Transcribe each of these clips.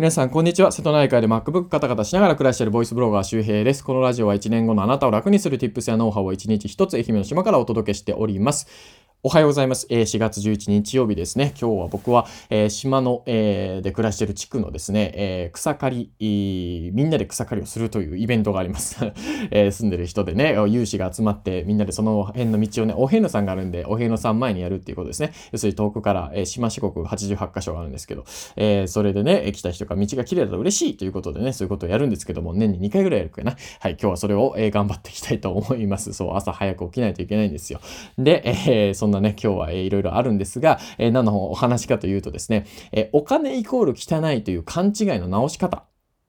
皆さん、こんにちは。瀬戸内海で MacBook カタカタしながら暮らしているボイスブロガー周平です。このラジオは1年後のあなたを楽にする Tips やノウハウを1日1つ愛媛の島からお届けしております。おはようございます。えー、4月11日曜日ですね。今日は僕は、えー、島の、えー、で暮らしている地区のですね、え草刈り、みんなで草刈りをするというイベントがあります。え住んでる人でね、有志が集まってみんなでその辺の道をね、お遍路さんがあるんで、お遍路さん前にやるっていうことですね。要するに遠くから、え島四国88カ所があるんですけど、えそれでね、来た人が道が綺麗だと嬉しいということでね、そういうことをやるんですけども、年に2回ぐらいやるかな。はい、今日はそれを、え頑張っていきたいと思います。そう、朝早く起きないといけないんですよ。で、えそんなね、今日は、えいろいろあるんですが、えー、何のお話かというとですね、えー、お金イコール汚いという勘違いの直し方っ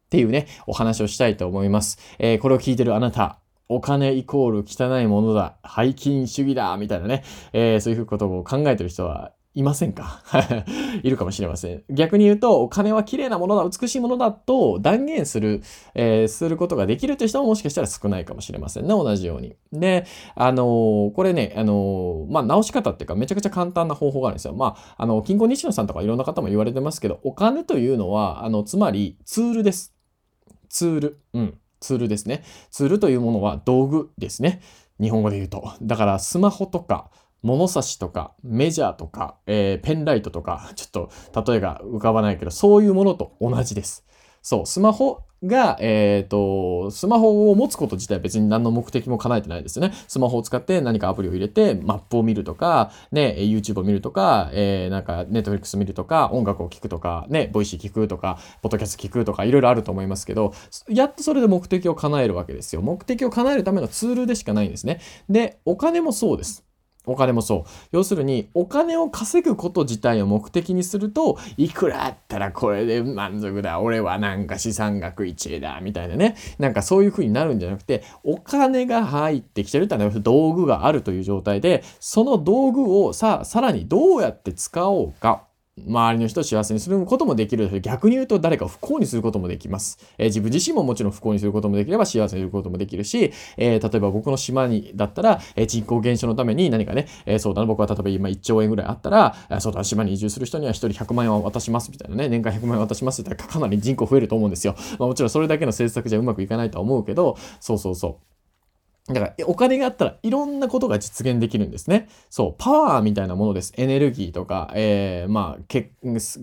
ていうね、お話をしたいと思います。えー、これを聞いてるあなた、お金イコール汚いものだ、背筋主義だ、みたいなね、えー、そういうことを考えてる人はいませんか？いるかもしれません。逆に言うと、お金は綺麗なものだ、美しいものだと断言する、えー、することができるという人ももしかしたら少ないかもしれませんね、同じように。で、あのー、これね、あのー、まあ、直し方っていうか、めちゃくちゃ簡単な方法があるんですよ。まあ、あの、金庫西野さんとかいろんな方も言われてますけど、お金というのは、あの、つまりツールです。ツール。うん。ツールですね。ツールというものは道具ですね。日本語で言うと。だから、スマホとか、物差しとかメジャーとか、えー、ペンライトとか、ちょっと例えが浮かばないけど、そういうものと同じです。そう、スマホが、えっ、ー、と、スマホを持つこと自体別に何の目的も叶えてないですよね。スマホを使って何かアプリを入れて、マップを見るとか、ね、YouTube を見るとか、えー、なんか、Netflix 見るとか、音楽を聴くとか、ね、 Voicy 聞くとか、ポッドキャスト聞くとか、いろいろあると思いますけど、やっとそれで目的を叶えるわけですよ。目的を叶えるためのツールでしかないんですね。で、お金もそうです。お金もそう。要するに、お金を稼ぐこと自体を目的にすると、いくらあったらこれで満足だ。俺はなんか資産額1位だ。みたいなね。なんかそういう風になるんじゃなくて、お金が入ってきてるってのは道具があるという状態で、その道具をさ、さらにどうやって使おうか。周りの人を幸せにすることもできる。逆に言うと誰かを不幸にすることもできます。えー、自分自身ももちろん不幸にすることもできれば幸せにすることもできるし、えー、例えば僕の島にだったら、えー、人口減少のために何かね、えそうだな、僕は例えば今1兆円ぐらいあったら、そうだ、島に移住する人には1人100万円を渡しますみたいなね、年間100万円渡しますって言ったらかなり人口増えると思うんですよ。まあ、もちろんそれだけの政策じゃうまくいかないとは思うけど、そうそうそう。だから、お金があったらいろんなことが実現できるんですね。そう、パワーみたいなものです。エネルギーとか、えー、まあ、血、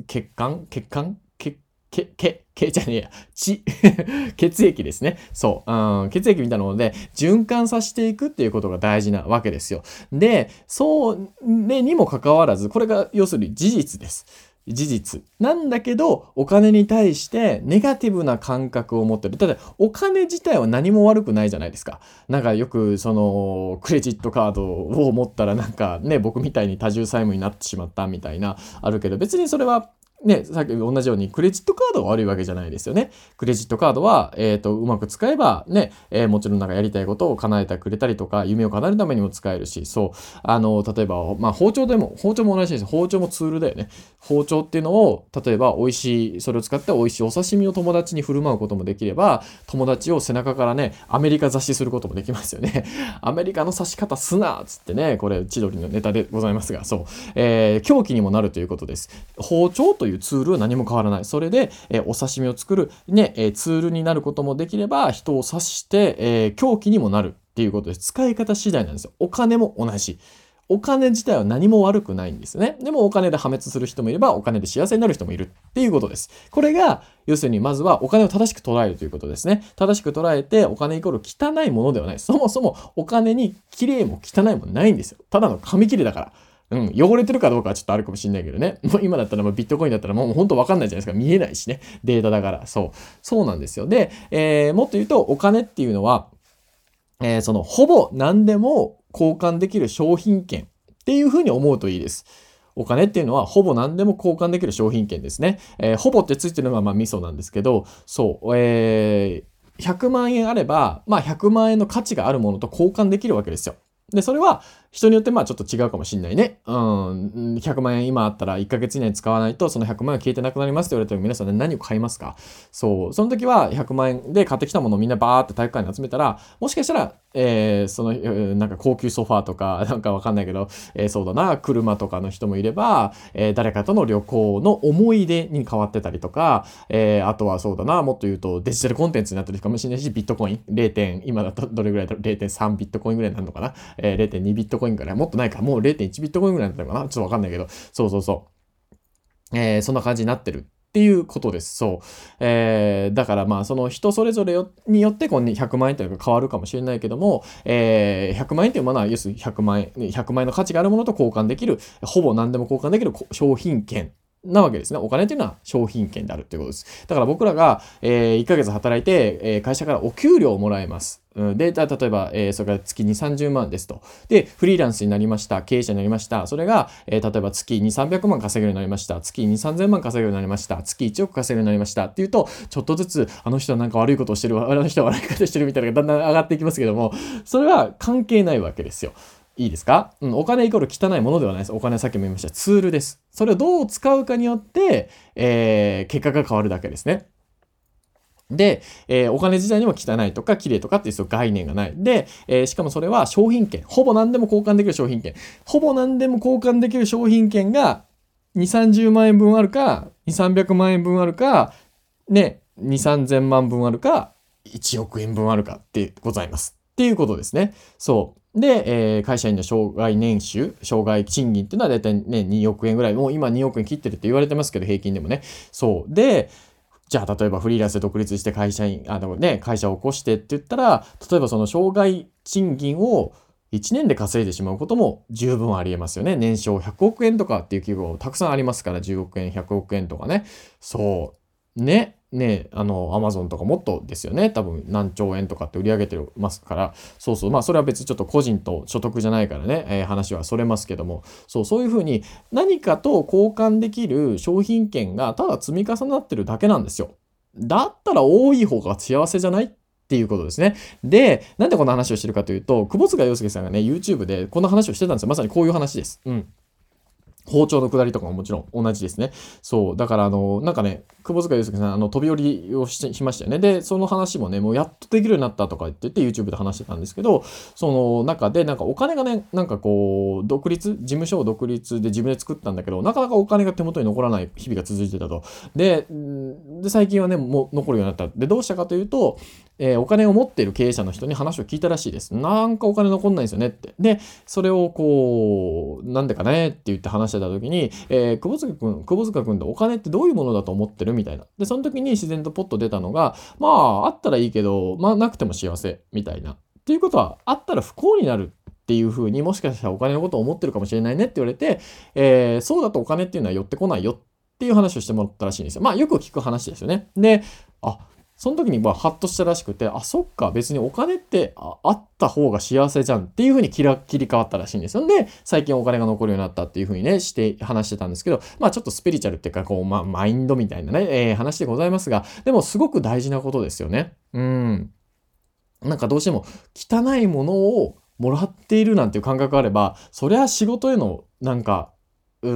血管？血管？血、血、血、血じゃねえや、血、血液ですね。そう、うん、血液みたいなもので循環させていくっていうことが大事なわけですよ。で、そう、ね、にもかかわらず、これが要するに事実です。事実。なんだけど、お金に対してネガティブな感覚を持ってる。ただ、お金自体は何も悪くないじゃないですか。なんかよく、その、クレジットカードを持ったらなんかね、僕みたいに多重債務になってしまったみたいな、あるけど、別にそれはね、さっき同じようにクレジットカードが悪いわけじゃないですよね。クレジットカードは、えっ、ー、と、うまく使えばね、えー、もちろんなんかやりたいことを叶えてくれたりとか、夢を叶えるためにも使えるし、そう、あの、例えば、まあ包丁でも、包丁も同じです。包丁もツールだよね。包丁っていうのを、例えば美味しい、それを使って美味しいお刺身を友達に振る舞うこともできれば、友達を背中からね、アメリカ雑誌することもできますよね。アメリカの刺し方すなっつってね、これ、千鳥のネタでございますが、そう、えー、狂気にもなるということです。包丁というツールは何も変わらない。それで、えお刺身を作る、ね、えツールになることもできれば、人を刺して、え狂気にもなるっていうことです。使い方次第なんですよ。お金も同じ。お金自体は何も悪くないんですね。でもお金で破滅する人もいれば、お金で幸せになる人もいるっていうことです。これが、要するにまずはお金を正しく捉えるということですね。正しく捉えて、お金イコール汚いものではない。そもそもお金に綺麗も汚いもないんですよ。ただの紙切れだから。うん、汚れてるかどうかはちょっとあるかもしんないけどね。もう今だったらビットコインだったらもう本当わかんないじゃないですか。見えないしね。データだから。そう。そうなんですよ。で、えー、もっと言うとお金っていうのは、えー、そのほぼ何でも交換できる商品券っていうふうに思うといいです。お金っていうのはほぼ何でも交換できる商品券ですね。えー、ほぼってついてるのはまあミソなんですけど、そう、えー、100万円あれば、まあ100万円の価値があるものと交換できるわけですよ。で、それは、人によってまあちょっと違うかもしんないね。うん。100万円今あったら1ヶ月以内に使わないとその100万円消えてなくなりますって言われても皆さん何を買いますか？そう。その時は100万円で買ってきたものをみんなバーって体育館に集めたら、もしかしたら、えー、その、なんか高級ソファーとか、なんかわかんないけど、えー、そうだな、車とかの人もいれば、えー、誰かとの旅行の思い出に変わってたりとか、えー、あとはそうだな、もっと言うとデジタルコンテンツになってるかもしれないし、ビットコイン、0. 点、今だとどれぐらいだろう、0.3ビットコインぐらいになるのかな、えー、0.2ビットコインぐら、もっとないか、もう0.1ビットコインぐらいだったのかな？ちょっとわかんないけど、そうそうそう。えー、そんな感じになってるっていうことです。そう。えー、だからまあその人それぞれによってこう100万円というか変わるかもしれないけども、えー、100万円というものは要するに100万円、100万円の価値があるものと交換できる、ほぼ何でも交換できる商品券なわけですね。お金というのは商品券であるということです。だから僕らが、えー、1ヶ月働いて、えー、会社からお給料をもらえます。うん、で、例えば、えー、それが月2、30万ですと。で、フリーランスになりました。経営者になりました。それが、えー、例えば月2、300万稼げるようになりました。月2、3000万稼げるようになりました。月1億稼げるようになりました。っていうと、ちょっとずつ、あの人はなんか悪いことをしてる、あの人は悪いことをしてるみたいなのがだんだん上がっていきますけども、それは関係ないわけですよ。いいですか、うん、お金イコール汚いものではないです。お金さっきも言いました。ツールです。それをどう使うかによって、えー、結果が変わるだけですね。で、えー、お金自体にも汚いとか綺麗とかっていう概念がない。で、えー、しかもそれは商品券。ほぼ何でも交換できる商品券。ほぼ何でも交換できる商品券が2、30万円分あるか、2、300万円分あるか、ね、2、3000万分あるか、1億円分あるかってございます。っていうことですね。そう。で、えー、会社員の障害年収、障害賃金っていうのは大体ね、2億円ぐらい、もう今2億円切ってるって言われてますけど、平均でもね。そう。で、じゃあ、例えばフリーランスで独立して会社員、あのね、会社を起こしてって言ったら、例えばその障害賃金を1年で稼いでしまうことも十分ありえますよね。年商100億円とかっていう企業たくさんありますから、10億円、100億円とかね。そう。ね。ね、あの、アマゾンとかもっとですよね。多分何兆円とかって売り上げてますから、そうそう。まあ、それは別にちょっと個人と所得じゃないからね、えー、話はそれますけども、そう、そういうふうに何かと交換できる商品券がただ積み重なってるだけなんですよ。だったら多い方が幸せじゃないっていうことですね。で、なんでこんな話をしてるかというと、窪塚洋介さんがね、YouTube でこんな話をしてたんですよ。まさにこういう話です。うん。包丁の下りとかももちろん同じですね。そう。だから、あの、なんかね、窪塚洋介さん、あの、飛び降りをししましたよね。で、その話もね、もうやっとできるようになったとか言ってて、YouTube で話してたんですけど、その中で、なんかお金がね、なんかこう、独立、事務所を独立で自分で作ったんだけど、なかなかお金が手元に残らない日々が続いてたと。で、で最近はね、もう残るようになった。で、どうしたかというと、えー、お金を持っている経営者の人に話を聞いたらしいです。なんかお金残んないんですよねって。で、それをこう、なんでかねって言って話してた時に、えー、窪塚くん、窪塚くんってお金ってどういうものだと思ってるみたいな。で、その時に自然とポッと出たのが、まあ、あったらいいけど、まあ、なくても幸せみたいな。っていうことは、あったら不幸になるっていうふうにもしかしたらお金のことを思ってるかもしれないねって言われて、えー、そうだとお金っていうのは寄ってこないよっていう話をしてもらったらしいんですよ。まあよく聞く話ですよね。で、あ、その時にまあハッとしたらしくて、あ、そっか、別にお金ってあった方が幸せじゃんっていう風に切り替わったらしいんですよ。んで、最近お金が残るようになったっていう風にね、して話してたんですけど、まあちょっとスピリチュアルっていうか、こう、まあマインドみたいなね、えー、話でございますが、でもすごく大事なことですよね。うん。なんかどうしても汚いものをもらっているなんていう感覚があれば、そりゃ仕事へのなんかうー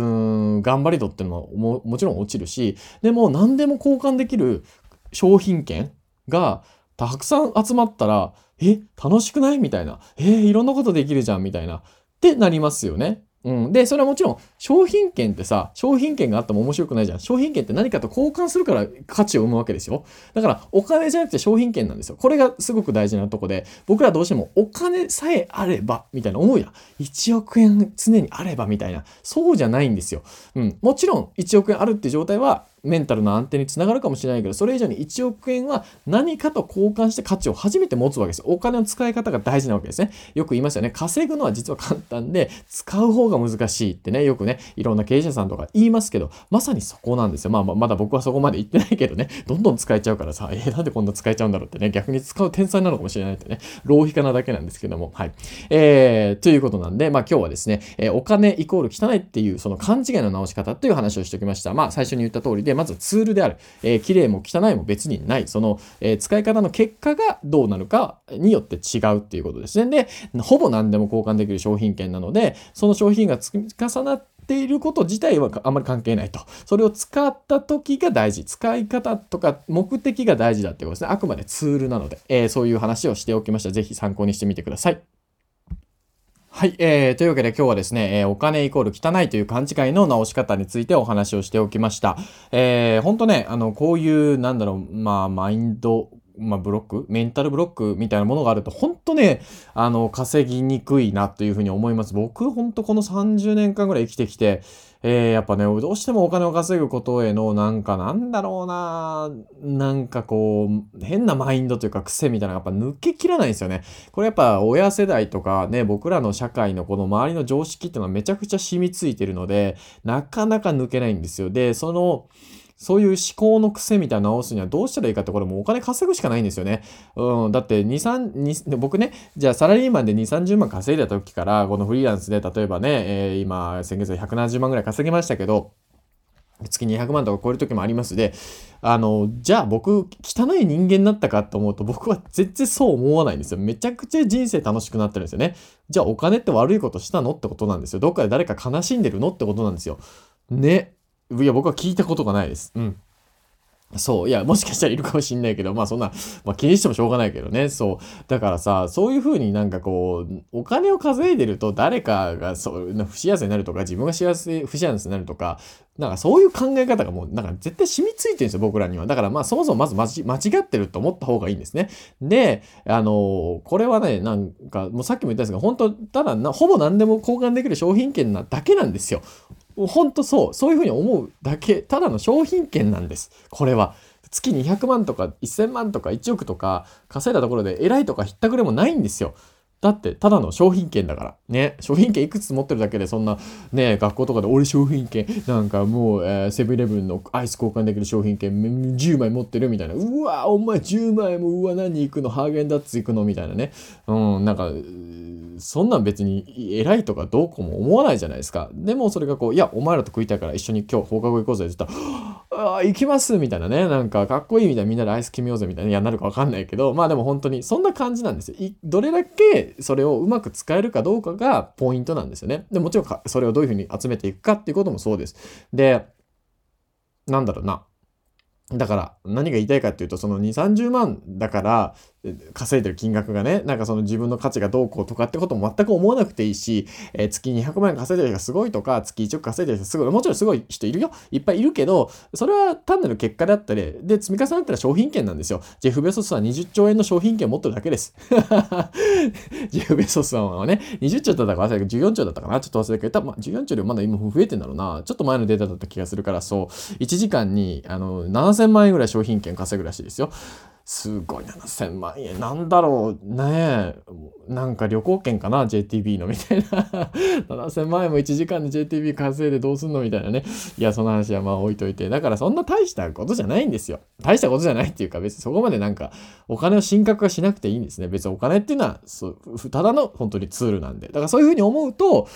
ん、頑張り度っていうのももちろん落ちるし、でも何でも交換できる商品券がたくさん集まったら、え、楽しくない？みたいな。えー、いろんなことできるじゃん？みたいな。ってなりますよね。うん。で、それはもちろん、商品券ってさ、商品券があっても面白くないじゃん。商品券って何かと交換するから価値を生むわけですよ。だから、お金じゃなくて商品券なんですよ。これがすごく大事なとこで、僕らどうしてもお金さえあれば、みたいな思うやん。1億円常にあれば、みたいな。そうじゃないんですよ。うん。もちろん、1億円あるって状態は、メンタルの安定につながるかもしれないけど、それ以上に1億円は何かと交換して価値を初めて持つわけです。お金の使い方が大事なわけですね。よく言いますよね。稼ぐのは実は簡単で、使う方が難しいってね、よくね、いろんな経営者さんとか言いますけど、まさにそこなんですよ。まあ、まだ僕はそこまで言ってないけどね、どんどん使えちゃうからさ、えー、なんでこんな使えちゃうんだろうってね、逆に使う天才なのかもしれないってね、浪費家なだけなんですけども、はい。えー、ということなんで、まあ今日はですね、え、お金イコール汚いっていう、その勘違いの直し方という話をしておきました。まあ最初に言った通りで、で、まずツールである。えー、綺麗も汚いも別にない。その、えー、使い方の結果がどうなるかによって違うっていうことですね。で、ほぼ何でも交換できる商品券なので、その商品が積み重なっていること自体はあんまり関係ないと。それを使った時が大事。使い方とか目的が大事だってことですね。あくまでツールなので、えー、そういう話をしておきました。ぜひ参考にしてみてください。はい、えー、というわけで今日はですね、えー、お金イコール汚いという勘違いの直し方についてお話をしておきました。えー、ほんとね、あの、こういう、なんだろう、まあ、マインド、まあ、ブロック？メンタルブロック？みたいなものがあると、本当ね、あの、稼ぎにくいなというふうに思います。僕、本当この30年間ぐらい生きてきて、えー、やっぱね、どうしてもお金を稼ぐことへの、なんかなんだろうな、なんかこう、変なマインドというか癖みたいなのがやっぱ抜けきらないんですよね。これやっぱ親世代とかね、僕らの社会のこの周りの常識っていうのはめちゃくちゃ染みついてるので、なかなか抜けないんですよ。で、その、そういう思考の癖みたいな直すにはどうしたらいいかってこれもお金稼ぐしかないんですよね。うん。だって2、3、2僕ね、じゃあサラリーマンで2、30万稼いだ時から、このフリーランスで例えばね、えー、今、先月で170万ぐらい稼ぎましたけど、月200万とか超える時もありますで、あの、じゃあ僕、汚い人間になったかと思うと僕は全然そう思わないんですよ。めちゃくちゃ人生楽しくなってるんですよね。じゃあお金って悪いことしたのってことなんですよ。どっかで誰か悲しんでるのってことなんですよ。ね。いや、僕は聞いたことがないです。うん。そう。いや、もしかしたらいるかもしんないけど、まあそんな、まあ気にしてもしょうがないけどね。そう。だからさ、そういうふうになんかこう、お金を稼いでると誰かがそう不幸せになるとか、自分が幸せ、不幸せになるとか、なんかそういう考え方がもう、なんか絶対染みついてるんですよ、僕らには。だからまあそもそもまず間違ってると思った方がいいんですね。で、あのこれはね、なんか、もうさっきも言ったんですが、本当ただな、ほぼ何でも交換できる商品券なだけなんですよ。ほんとそう。そういうふうに思うだけ、ただの商品券なんです。これは。月200万とか1000万とか1億とか稼いだところで偉いとかひったくれもないんですよ。だって、ただの商品券だから。ね。商品券いくつ持ってるだけで、そんな、ね、学校とかで俺商品券、なんかもう、えー、セブンイレブンのアイス交換できる商品券10枚持ってるみたいな。うわ、お前10枚も、うわ、何行くの？ハーゲンダッツ行くの？みたいなね。うん、なんか、そんなん別に偉いとかどうこうも思わないじゃないですか。でもそれがこう、いや、お前らと食いたいから一緒に今日放課後行こうぜって言ったら、ああ、行きますみたいなね。なんかかっこいいみたいなみんなでアイス決めようぜみたいな。いや、なるかわかんないけど、まあでも本当にそんな感じなんですよ。どれだけそれをうまく使えるかどうかがポイントなんですよね。で、もちろんそれをどういうふうに集めていくかっていうこともそうです。で、なんだろうな。だから何が言いたいかっていうとその2 3 0万だから稼いでる金額がね、なんかその自分の価値がどうこうとかってことも全く思わなくていいし、えー、月200万円稼いでる人がすごいとか、月1億稼いでる人すごい、もちろんすごい人いるよ。いっぱいいるけど、それは単なる結果であったり、で、積み重なったら商品券なんですよ。ジェフ・ベソスは20兆円の商品券を持ってるだけです。ジェフ・ベソスさんはね、20兆だったか忘れたけど、14兆だったかなちょっと忘れたけど、まあ、14兆よりまだ今増えてんだろうな。ちょっと前のデータだった気がするから、そう、1時間にあの7000万円ぐらい商品券稼ぐらしいですよ。すごい7000万円。なんだろうね。なんか旅行券かな JTB のみたいな。7000万円も1時間で JTB 稼いでどうすんのみたいなね。いやその話はまあ置いといて。だからそんな大したことじゃないんですよ。大したことじゃないっていうか別にそこまでなんかお金を神格化しなくていいんですね。別にお金っていうのはただの本当にツールなんで。だからそういうふうに思うと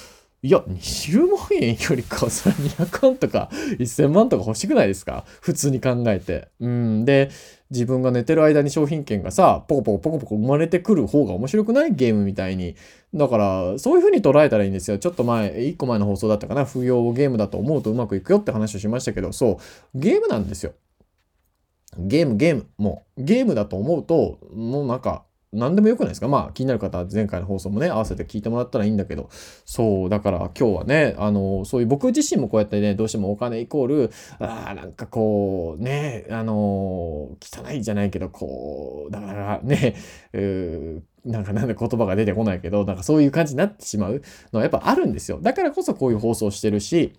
いや、20万円よりか、それ200万とか1000万とか欲しくないですか？普通に考えて。うん。で、自分が寝てる間に商品券がさ、ポコポコポコポコ生まれてくる方が面白くない？ゲームみたいに。だから、そういう風に捉えたらいいんですよ。ちょっと前、一個前の放送だったかな。不要ゲームだと思うとうまくいくよって話をしましたけど、そう、ゲームなんですよ。ゲーム、ゲーム。もう、ゲームだと思うと、もうなんか、何でもよくないですか？まあ気になる方は前回の放送もね、合わせて聞いてもらったらいいんだけど、そう、だから今日はね、あの、そういう僕自身もこうやってね、どうしてもお金イコール、ああ、なんかこう、ね、あの、汚いじゃないけど、こう、だからね、うなんかなんで言葉が出てこないけど、なんかそういう感じになってしまうのはやっぱあるんですよ。だからこそこういう放送してるし、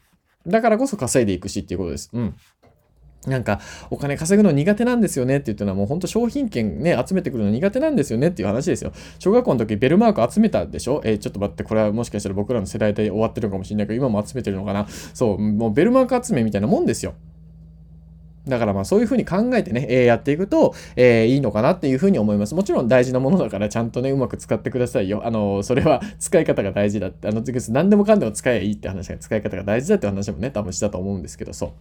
だからこそ稼いでいくしっていうことです。うん。なんか、お金稼ぐの苦手なんですよねって言ったのはもうほんと商品券ね、集めてくるの苦手なんですよねっていう話ですよ。小学校の時ベルマーク集めたでしょ？えー、ちょっと待って、これはもしかしたら僕らの世代で終わってるかもしれないけど、今も集めてるのかなそう、もうベルマーク集めみたいなもんですよ。だからまあそういうふうに考えてね、えー、やっていくと、えー、いいのかなっていうふうに思います。もちろん大事なものだからちゃんとね、うまく使ってくださいよ。あの、それは使い方が大事だって、あの、何でもかんでも使えばいいって話が使い方が大事だって話もね、多分したと思うんですけど、そう。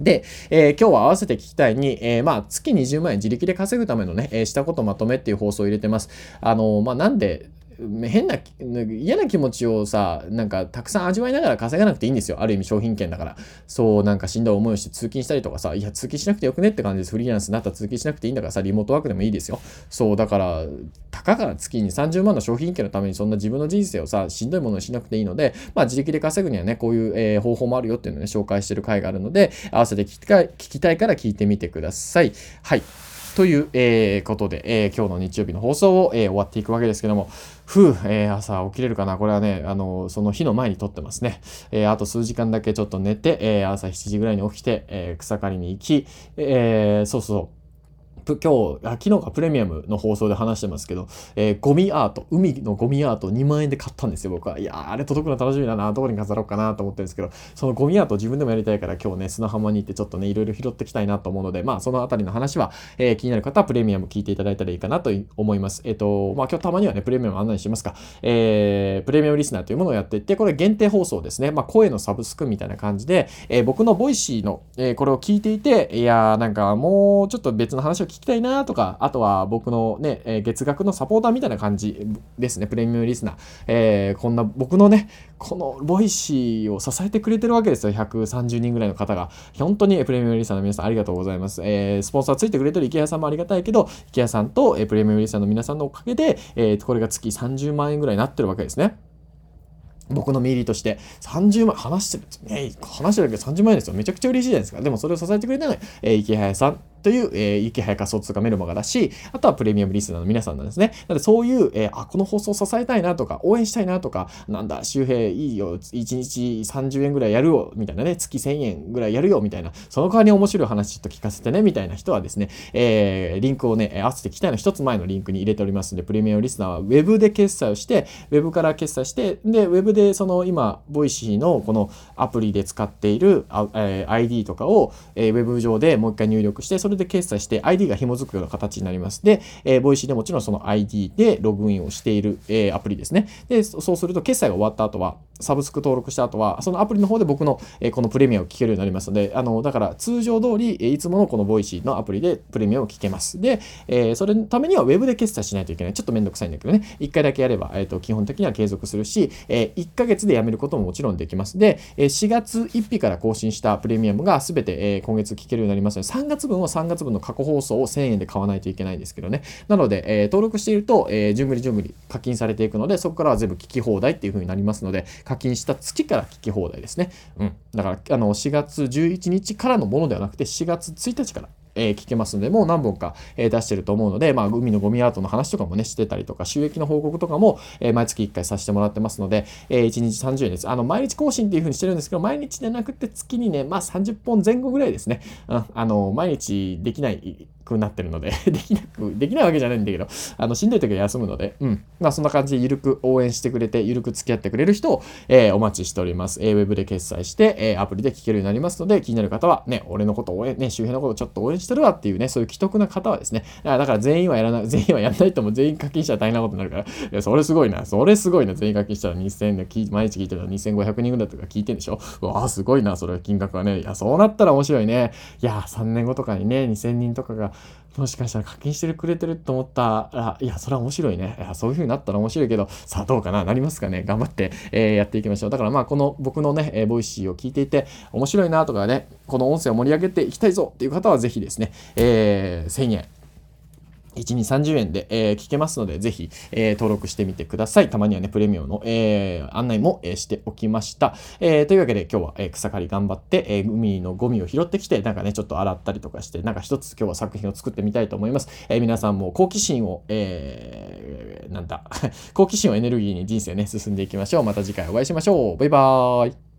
で、えー、今日は合わせて聞きたいに、えー、まあ、月20万円自力で稼ぐためのね、えー、したことまとめっていう放送を入れてます。あのまあ、なんで、変な嫌な気持ちをさなんかたくさん味わいながら稼がなくていいんですよ。ある意味商品券だから。そうなんかしんどい思いをして通勤したりとかさいや通勤しなくてよくねって感じです。フリーランスになったら通勤しなくていいんだからさリモートワークでもいいですよ。そうだからたかが月に30万の商品券のためにそんな自分の人生をさしんどいものにしなくていいのでまあ自力で稼ぐにはねこういう、えー、方法もあるよっていうのをね紹介してる回があるので合わせて聞きたい聞きたいから聞いてみてください。はい。という、えー、ことで、えー、今日の日曜日の放送を、えー、終わっていくわけですけども、ふう、えー、朝起きれるかな？これはね、あの、その日の前に撮ってますね。えー、あと数時間だけちょっと寝て、えー、朝7時ぐらいに起きて、えー、草刈りに行き、えー、そうそう、今日、昨日かプレミアムの放送で話してますけど、えー、ゴミアート、海のゴミアート2万円で買ったんですよ、僕は。いやあれ届くの楽しみだな、どこに飾ろうかなと思ってるんですけど、そのゴミアート自分でもやりたいから今日ね、砂浜に行ってちょっとね、いろいろ拾ってきたいなと思うので、まあそのあたりの話は、えー、気になる方はプレミアム聞いていただいたらいいかなと思います。えっ、ー、と、まあ今日たまにはね、プレミアム案内しますか、えー、プレミアムリスナーというものをやっていて、これ限定放送ですね。まあ声のサブスクみたいな感じで、えー、僕の Voicy の、えー、これを聞いていて、いやーなんかもうちょっと別の話を聞きたいなとか、あとは僕のね、え月額のサポーターみたいな感じですね、プレミアムリスナー。えー、こんな僕のね、この Voicy を支えてくれてるわけですよ、130人ぐらいの方が。本当にプレミアムリスナーの皆さんありがとうございます。えー、スポンサーついてくれてる池谷さんもありがたいけど、池谷さんと、えプレミアムリスナーの皆さんのおかげで、えー、これが月30万円ぐらいになってるわけですね。僕のミリとして30万、話してる、ね、話してるだけで30万円ですよ。めちゃくちゃ嬉しいじゃないですか。でもそれを支えてくれたのは、えー、池谷さんという、えー、池早川卒がメルマガだし、あとはプレミアムリスナーの皆さんなんですね。なのでそういう、えー、あ、この放送支えたいなとか、応援したいなとか、なんだ、周平いいよ、1日30円ぐらいやるよ、みたいなね、月1000円ぐらいやるよ、みたいな、その代わりに面白い話ちょっと聞かせてね、みたいな人はですね、えー、リンクをね、合わせてきたいの一つ前のリンクに入れておりますので、プレミアムリスナーは Web で決済をして、Web から決済して、で、Web でその今、 Voicy のこのアプリで使っている、えー、ID とかを、えー、Web 上でもう一回入力して、それで決済して、ID が紐づくような形になります。で、えー、 Voicy でもちろんその ID でログインをしている、えー、アプリですね。で、そうすると決済が終わった後は、サブスク登録した後は、そのアプリの方で僕の、え、このプレミアを聞けるようになりますので、あの、だから通常通り、え、いつものこの Voicy のアプリでプレミアを聞けます。で、え、それのためには Web で決済しないといけない。ちょっとめんどくさいんだけどね、1回だけやれば、えーと、基本的には継続するし、え、1ヶ月でやめることももちろんできます。で、え4月1日から更新したプレミアムが全て、え、今月聞けるようになりますので、3月分は3月分の過去放送を1000円で買わないといけないんですけどね。なので、え、登録していると、えー、順繰り順繰り課金されていくので、そこからは全部聞き放題っていう風になりますので、課金した月から聞き放題ですね。うん。だから、あの、4月11日からのものではなくて、4月1日からえー、聞けますので、もう何本か、えー、出してると思うので、まあ、海のゴミアートの話とかもね、してたりとか、収益の報告とかも、えー、毎月1回させてもらってますので、えー、1日30円です。あの、毎日更新っていう風にしてるんですけど、毎日じゃなくて月にね、まあ30本前後ぐらいですね。うん、あの、毎日できないくなってるので できなく、できないわけじゃないんだけど、あの、しんどい時は休むので、うん。まあ、そんな感じでゆるく応援してくれて、ゆるく付き合ってくれる人を、えー、お待ちしております。えー、ウェブで決済して、えー、アプリで聞けるようになりますので、気になる方は、ね、俺のこと応援、ね、周辺のことちょっと応援してるわっていうね、そういう既得な方はですね、だから全員はやらない、全員はやらないとも全員課金したら大変なことになるから、いや、それすごいな、それすごいな、全員課金したら2000、毎日聞いてたら2500人ぐらいとか聞いてんでしょ？うわあ、すごいな、それ金額はね。いや、そうなったら面白いね。いや、3年後とかにね、2000人とかが、もしかしたら課金してくれてると思ったら、いや、それは面白いね。いそういう風になったら面白いけど、さあどうかな？なりますかね？頑張って、えー、やっていきましょう。だからまあ、この僕のね、えー、 Voicy を聞いていて、面白いなとかね、この音声を盛り上げていきたいぞっていう方はぜひですね、えー、1000円、1、2、30円で、えー、聞けますので、ぜひ、えー、登録してみてください。たまにはね、プレミアムの、えー、案内も、え、しておきました。え、というわけで今日は、え、草刈り頑張って、え、海のゴミを拾ってきて、なんかね、ちょっと洗ったりとかして、なんか一つ今日は作品を作ってみたいと思います。え、皆さんも好奇心を、えー、なんだ、好奇心をエネルギーに人生ね、進んでいきましょう。また次回お会いしましょう。バイバーイ。